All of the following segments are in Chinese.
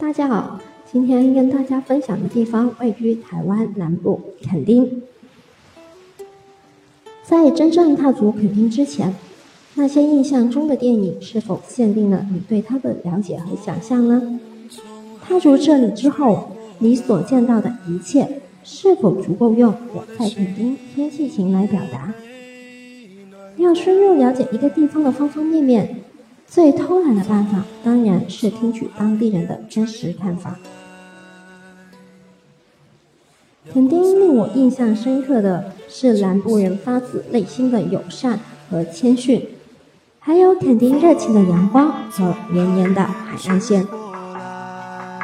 大家好，今天跟大家分享的地方位于台湾南部垦丁。在真正踏足垦丁之前，那些印象中的电影是否限定了你对它的了解和想象呢？踏足这里之后，你所见到的一切是否足够用我在垦丁天气晴来表达？要深入了解一个地方的方方面面。最偷懒的办法是听取当地人的真实看法。垦丁令我印象深刻的是南部人发自内心的友善和谦逊，还有垦丁热情的阳光和绵延的海岸线。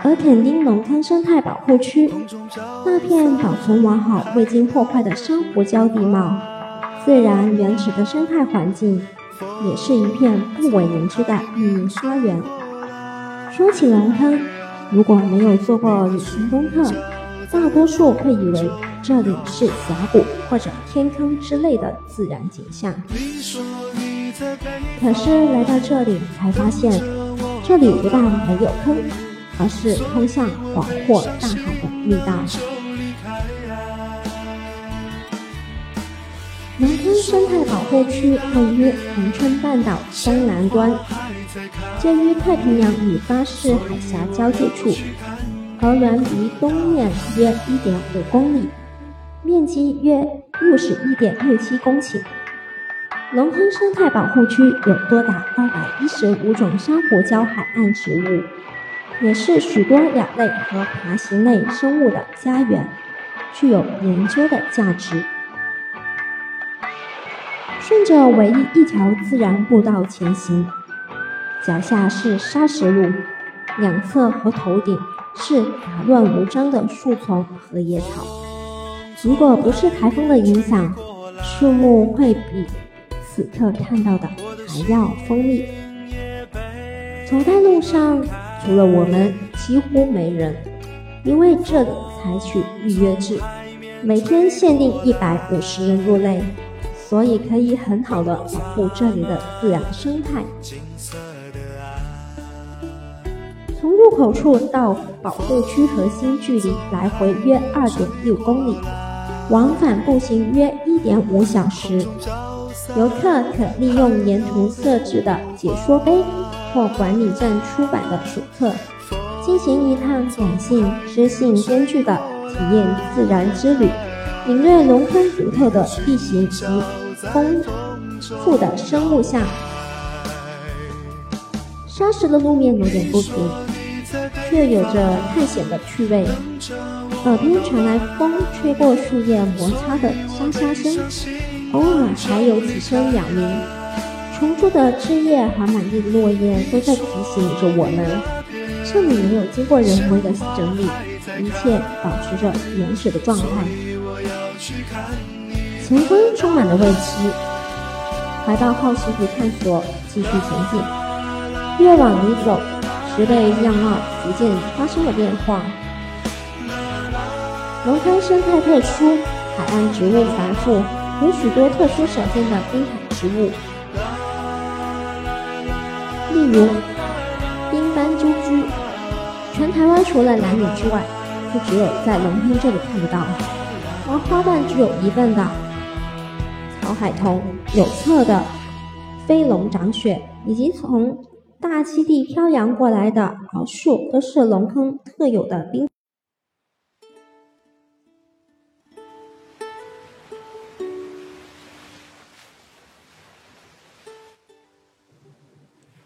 而垦丁农坑生态保护区那片保存完好、未经破坏的珊瑚礁地貌，自然原始的生态环境。也是一片不为人知的秘密花园。说起龙坑，如果没有做过旅行功课，大多数会以为这里是峡谷或者天坑之类的自然景象。可是来到这里才发现，这里不但没有坑，而是通向广阔大海的密道。南坑生态保护区位于恒春半岛东南端，介于太平洋与巴士海峡交界处，河源离东面约1.5公里，面积约61.67公顷。龙坑生态保护区有多达215种珊瑚礁海岸植物，也是许多鸟类和爬行类生物的家园，具有研究的价值。顺着唯一一条自然步道前行，脚下是砂石路，两侧和头顶是杂乱无章的树丛和野草。如果不是台风的影响，树木会比此刻看到的还要锋利。走在路上，除了我们，几乎没人，因为这里采取预约制，每天限定一百五十人入内。所以可以很好的保护这里的自然生态。入口处到保护区核心距离来回约二点六公里，往返步行约一点五小时。游客可利用沿途设置的解说碑或管理站出版的手册，进行一趟感性、知性兼具的体验自然之旅。领略龙坑独特的地形及丰富的生物相。沙石的路面有点不平，却有着探险的趣味。耳边传来风吹过树叶摩擦的沙沙声，偶尔还有几声鸟鸣。重蛀的枝叶和满地的落叶都在提醒着我们，这里没有经过人为的整理，一切保持着原始的状态。前方充满了未知，怀抱好奇的探索，继续前进。越往里走，植被样貌逐渐发生了变化。龙坑生态特殊，海岸植物繁复，有许多特殊少见的滨海植物，例如冰斑鸠居，全台湾除了南屿之外，就只有在龙坑这里看得到。而花瓣只有一份的草海桐、有侧的飞龙掌雪，以及从大溪地漂洋过来的敖树，都是龙坑特有的冰。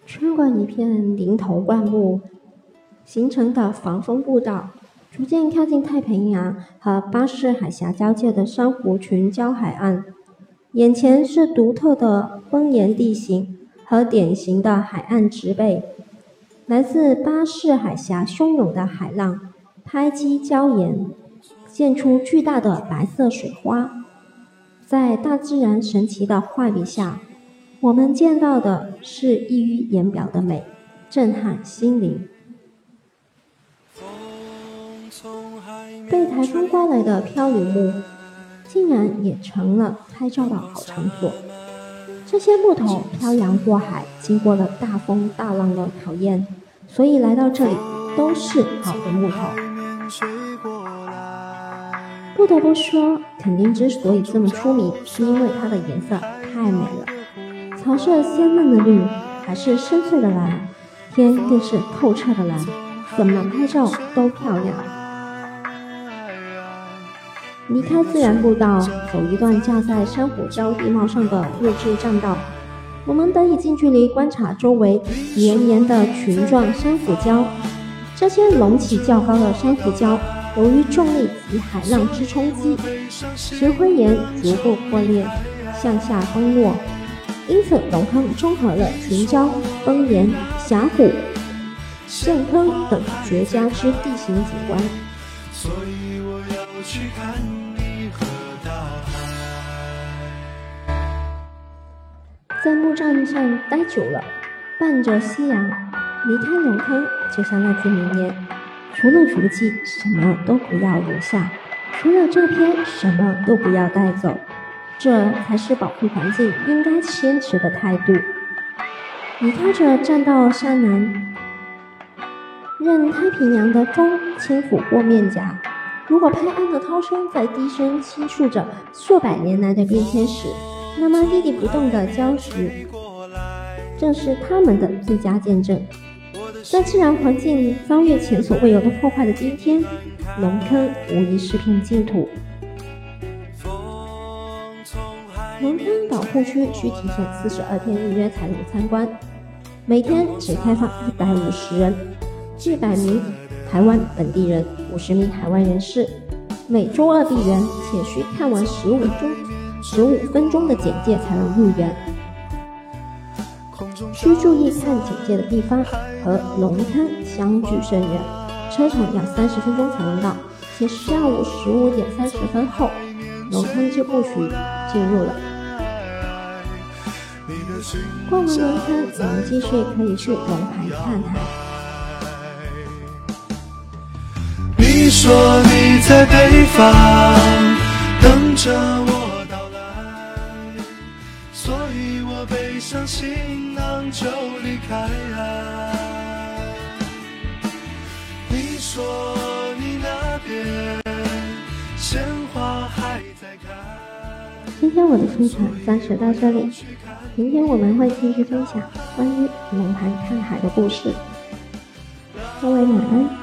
穿过一片林头灌木形成的防风步道。逐渐靠近太平洋和巴士海峡交界的珊瑚群礁海岸，眼前是独特的崩岩地形和典型的海岸植被。来自巴士海峡汹涌的海浪拍击礁岩，溅出巨大的白色水花。在大自然神奇的画笔下，我们见到的是溢于言表的美，震撼心灵。被台风刮来的漂流木，竟然也成了拍照的好场所。这些木头漂洋过海，经过了大风大浪的考验，所以来到这里都是好的木头。不得不说，垦丁之所以这么出名，是因为它的颜色太美了，草色鲜嫩的绿，海是深邃的蓝，天更是透彻的蓝，怎么拍照都漂亮。离开自然步道，走一段架在珊瑚礁地貌上的木质栈道。我们得以近距离观察周围绵延的群状珊瑚礁。这些隆起较高的珊瑚礁，由于重力及海浪之冲击，石灰岩逐步破裂，向下崩落，因此龙坑综合了群礁、崩岩、峡谷、陷坑等绝佳之地形景观。在木栈上待久了，伴着夕阳离开龙坑，就像那句名言：“除了足迹，什么都不要留下；除了照片，什么都不要带走。”这才是保护环境应该坚持的态度。离开着栈道山南，任太平洋的风轻抚过面颊。如果拍岸的涛声在低声倾诉着数百年来的变迁史。那么屹立不动的礁石，正是他们的最佳见证。在自然环境遭遇前所未有的破坏的今天，龙坑无疑是片净土。龙坑保护区需提前四十二天预约才能参观，每天只开放一百五十人，一百名台湾本地人，五十名海外人士，每周二闭园，且需看完十五钟。十五分钟的简介才能入园，需注意看简介的地方和龙坑相距甚远，车程要三十分钟才能到，且下午十五点三十分后，龙坑就不许进入了。逛完龙坑，我们继续可以去龙盘看海。你说你在北方等着我。上行囊就离开。你说你那边鲜花还在开。今天我的分享暂时到这里，明天我们会继续分享关于龙盘看海的故事。各位晚安。